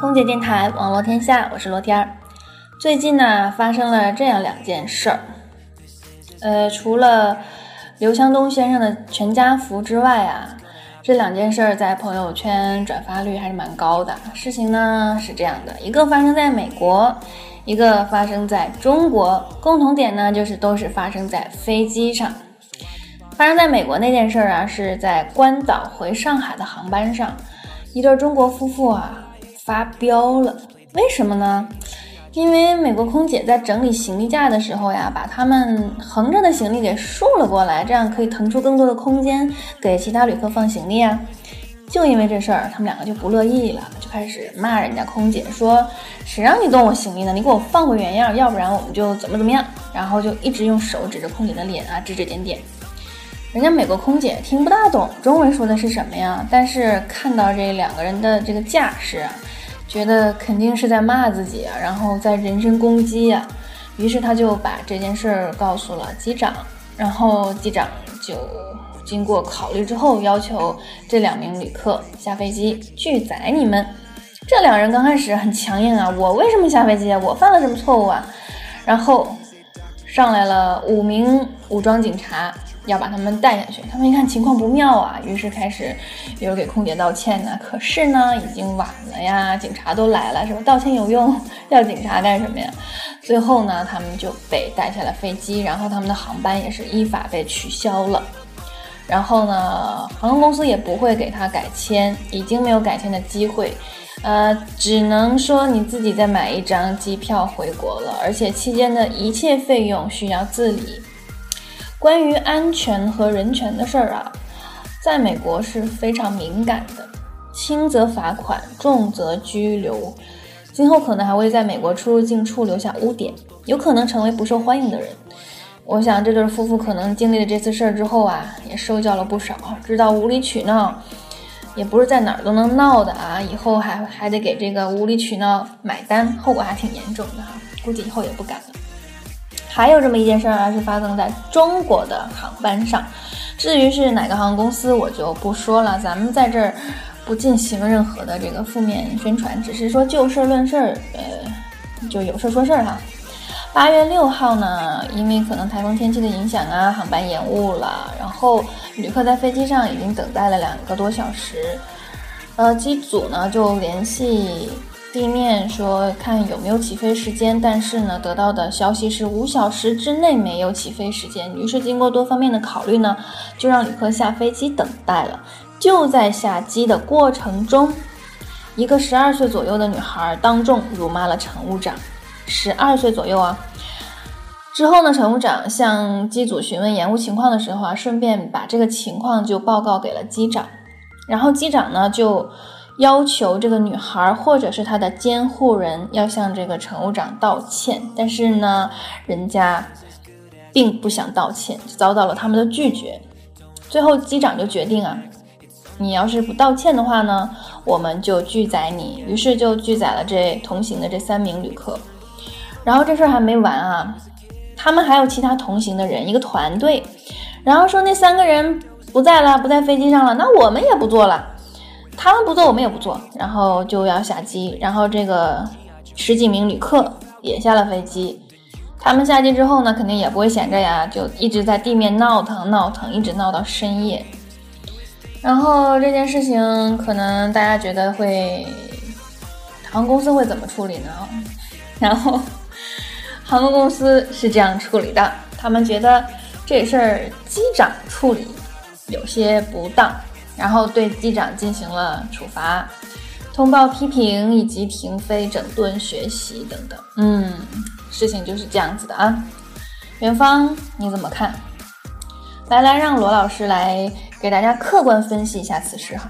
空姐电台网络天下，我是罗天儿。最近呢，发生了这样两件事儿。呃，除了刘强东先生的全家福之外啊，这两件事儿在朋友圈转发率还是蛮高的。事情呢是这样的，一个发生在美国，一个发生在中国，共同点呢就是都是发生在飞机上。发生在美国那件事儿啊，是在关岛回上海的航班上，一对中国夫妇啊发飙了。为什么呢？因为美国空姐在整理行李架的时候呀，把他们横着的行李给竖了过来，这样可以腾出更多的空间给其他旅客放行李啊。就因为这事儿，他们两个就不乐意了，就开始骂人家空姐，说谁让你动我行李呢？你给我放回原样，要不然我们就怎么怎么样。然后就一直用手指着空姐的脸啊，指指点点。人家美国空姐听不大懂中文说的是什么呀，但是看到这两个人的这个架势啊。觉得肯定是在骂自己啊，然后在人身攻击呀，于是他就把这件事儿告诉了机长，然后机长就经过考虑之后，要求这两名旅客下飞机拒载你们。这两人刚开始很强硬啊，我为什么下飞机啊？我犯了什么错误啊？然后上来了五名武装警察。要把他们带下去，他们一看情况不妙啊，于是开始有给空姐道歉呢。可是呢，已经晚了呀，警察都来了，是吧？道歉有用，要警察干什么呀？最后呢，他们就被带下了飞机，然后他们的航班也是依法被取消了。然后呢，航空公司也不会给他改签，已经没有改签的机会，呃，只能说你自己再买一张机票回国了，而且期间的一切费用需要自理。关于安全和人权的事儿啊，在美国是非常敏感的，轻则罚款，重则拘留，今后可能还会在美国出入境处留下污点，有可能成为不受欢迎的人。我想这对夫妇可能经历了这次事儿之后啊，也受教了不少，知道无理取闹也不是在哪儿都能闹的啊，以后还还得给这个无理取闹买单，后果还挺严重的哈，估计以后也不敢了。还有这么一件事儿啊，是发生在中国的航班上。至于是哪个航空公司，我就不说了。咱们在这儿不进行任何的这个负面宣传，只是说就事论事儿，呃，就有事儿说事儿哈。八月六号呢，因为可能台风天气的影响啊，航班延误了，然后旅客在飞机上已经等待了两个多小时，呃，机组呢就联系。地面说看有没有起飞时间，但是呢，得到的消息是五小时之内没有起飞时间。于是经过多方面的考虑呢，就让旅客下飞机等待了。就在下机的过程中，一个十二岁左右的女孩当众辱骂了乘务长，十二岁左右啊。之后呢，乘务长向机组询问延误情况的时候啊，顺便把这个情况就报告给了机长，然后机长呢就。要求这个女孩或者是她的监护人要向这个乘务长道歉，但是呢，人家并不想道歉，遭到了他们的拒绝。最后机长就决定啊，你要是不道歉的话呢，我们就拒载你。于是就拒载了这同行的这三名旅客。然后这事儿还没完啊，他们还有其他同行的人，一个团队。然后说那三个人不在了，不在飞机上了，那我们也不坐了。他们不做，我们也不做，然后就要下机，然后这个十几名旅客也下了飞机。他们下机之后呢，肯定也不会闲着呀，就一直在地面闹腾闹腾，一直闹到深夜。然后这件事情可能大家觉得会，航空公司会怎么处理呢？然后航空公司是这样处理的，他们觉得这事儿机长处理有些不当。然后对机长进行了处罚、通报批评以及停飞、整顿学习等等。嗯，事情就是这样子的啊。元芳你怎么看？来来，让罗老师来给大家客观分析一下此事哈。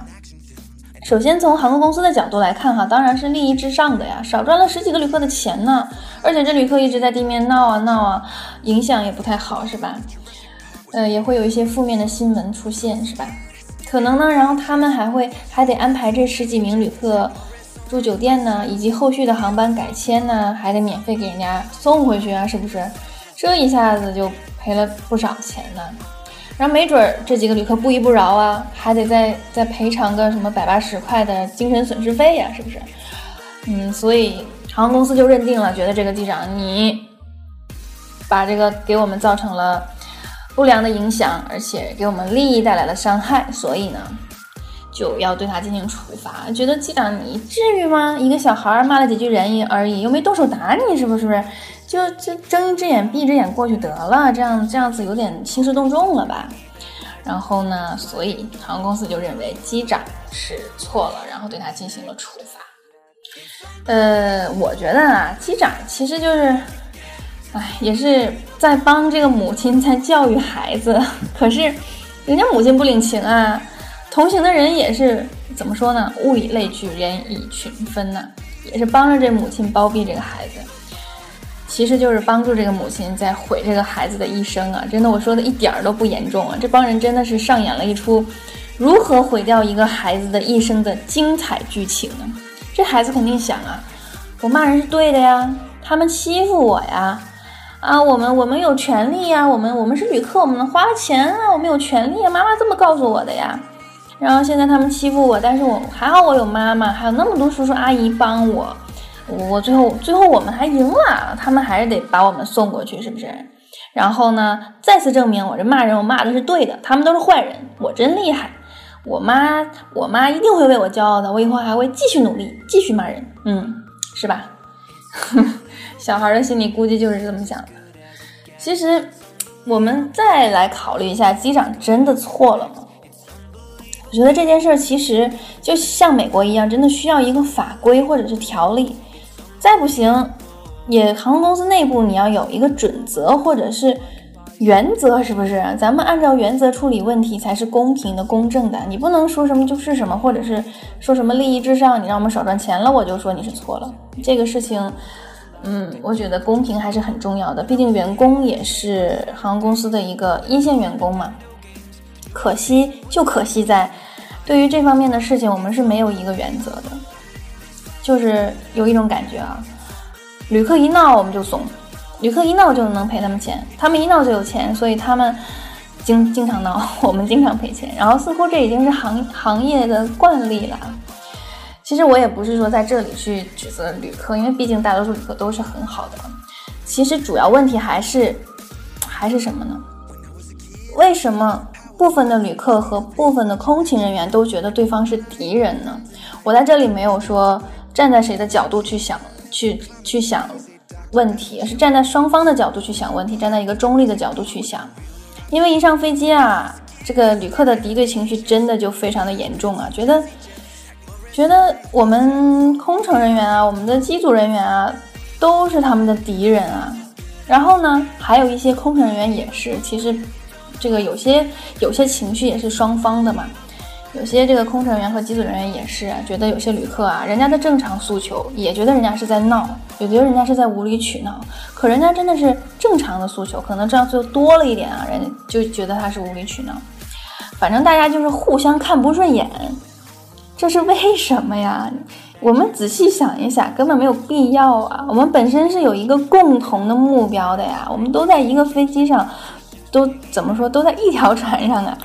首先从航空公司的角度来看哈，当然是利益至上的呀，少赚了十几个旅客的钱呢。而且这旅客一直在地面闹啊闹啊，影响也不太好是吧？呃，也会有一些负面的新闻出现是吧？可能呢，然后他们还会还得安排这十几名旅客住酒店呢，以及后续的航班改签呢，还得免费给人家送回去啊，是不是？这一下子就赔了不少钱呢。然后没准儿这几个旅客不依不饶啊，还得再再赔偿个什么百八十块的精神损失费呀，是不是？嗯，所以航空公司就认定了，觉得这个机长你把这个给我们造成了不良的影响，而且给我们利益带来了伤害，所以呢就要对他进行处罚。觉得机长你至于吗？一个小孩骂了几句人而已，又没动手打你，是不是？就就睁一只眼闭一只眼过去得了，这样这样子有点兴师动众了吧？然后呢，所以航空公司就认为机长是错了，然后对他进行了处罚。呃，我觉得啊，机长其实就是，哎，也是在帮这个母亲在教育孩子。可是，人家母亲不领情啊。同行的人也是怎么说呢？物以类聚，人以群分呐，也是帮着这母亲包庇这个孩子。其实就是帮助这个母亲在毁这个孩子的一生啊！真的，我说的一点儿都不严重啊。这帮人真的是上演了一出如何毁掉一个孩子的一生的精彩剧情呢？这孩子肯定想啊，我骂人是对的呀，他们欺负我呀，啊，我们我们有权利呀，我们我们是旅客，我们花了钱啊，我们有权利啊，妈妈这么告诉我的呀。然后现在他们欺负我，但是我还好，我有妈妈，还有那么多叔叔阿姨帮我，我最后最后我们还赢了，他们还是得把我们送过去，是不是？然后呢，再次证明我这骂人，我骂的是对的，他们都是坏人，我真厉害。我妈，我妈一定会为我骄傲的。我以后还会继续努力，继续骂人，嗯，是吧？小孩的心里估计就是这么想的。其实，我们再来考虑一下，机长真的错了吗？我觉得这件事儿其实就像美国一样，真的需要一个法规或者是条例。再不行，也航空公司内部你要有一个准则或者是。原则是不是？咱们按照原则处理问题才是公平的、公正的。你不能说什么就是什么，或者是说什么利益至上，你让我们少赚钱了，我就说你是错了。这个事情，嗯，我觉得公平还是很重要的。毕竟员工也是航空公司的一个一线员工嘛。可惜就可惜在，对于这方面的事情，我们是没有一个原则的。就是有一种感觉啊，旅客一闹我们就怂。旅客一闹就能赔他们钱，他们一闹就有钱，所以他们经经常闹，我们经常赔钱。然后似乎这已经是行行业的惯例了。其实我也不是说在这里去指责旅客，因为毕竟大多数旅客都是很好的。其实主要问题还是还是什么呢？为什么部分的旅客和部分的空勤人员都觉得对方是敌人呢？我在这里没有说站在谁的角度去想，去去想。问题是站在双方的角度去想问题，站在一个中立的角度去想，因为一上飞机啊，这个旅客的敌对情绪真的就非常的严重啊，觉得觉得我们空乘人员啊，我们的机组人员啊，都是他们的敌人啊。然后呢，还有一些空乘人员也是，其实这个有些有些情绪也是双方的嘛。有些这个空乘人员和机组人员也是觉得有些旅客啊，人家的正常诉求也觉得人家是在闹，也觉得人家是在无理取闹。可人家真的是正常的诉求，可能这样就多了一点啊，人家就觉得他是无理取闹。反正大家就是互相看不顺眼，这是为什么呀？我们仔细想一想，根本没有必要啊。我们本身是有一个共同的目标的呀，我们都在一个飞机上，都怎么说都在一条船上啊，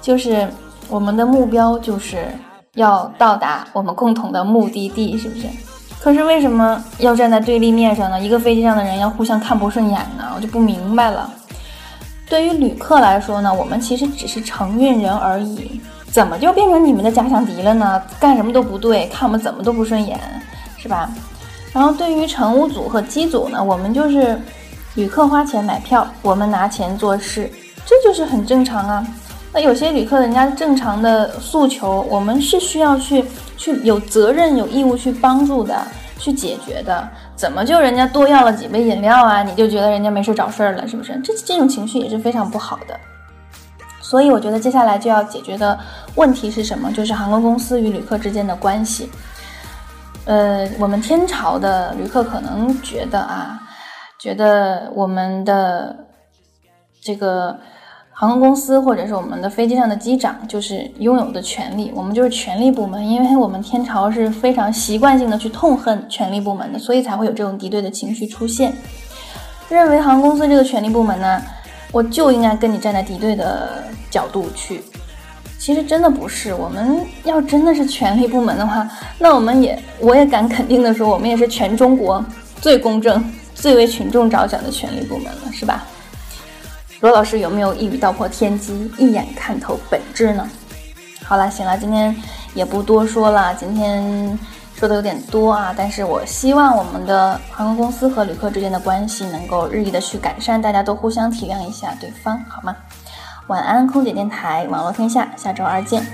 就是。我们的目标就是要到达我们共同的目的地，是不是？可是为什么要站在对立面上呢？一个飞机上的人要互相看不顺眼呢？我就不明白了。对于旅客来说呢，我们其实只是承运人而已，怎么就变成你们的假想敌了呢？干什么都不对，看我们怎么都不顺眼，是吧？然后对于乘务组和机组呢，我们就是旅客花钱买票，我们拿钱做事，这就是很正常啊。那有些旅客人家正常的诉求，我们是需要去去有责任有义务去帮助的，去解决的。怎么就人家多要了几杯饮料啊，你就觉得人家没事找事儿了，是不是？这这种情绪也是非常不好的。所以我觉得接下来就要解决的问题是什么？就是航空公司与旅客之间的关系。呃，我们天朝的旅客可能觉得啊，觉得我们的这个。航空公司或者是我们的飞机上的机长，就是拥有的权利，我们就是权力部门，因为我们天朝是非常习惯性的去痛恨权力部门的，所以才会有这种敌对的情绪出现。认为航空公司这个权力部门呢，我就应该跟你站在敌对的角度去其实真的不是。我们要真的是权力部门的话，那我们也我也敢肯定的说，我们也是全中国最公正、最为群众着想的权力部门了，是吧？罗老师有没有一语道破天机、一眼看透本质呢？好了，行了，今天也不多说了，今天说的有点多啊，但是我希望我们的航空公司和旅客之间的关系能够日益的去改善，大家都互相体谅一下对方，好吗？晚安，空姐电台，网络天下，下周二见。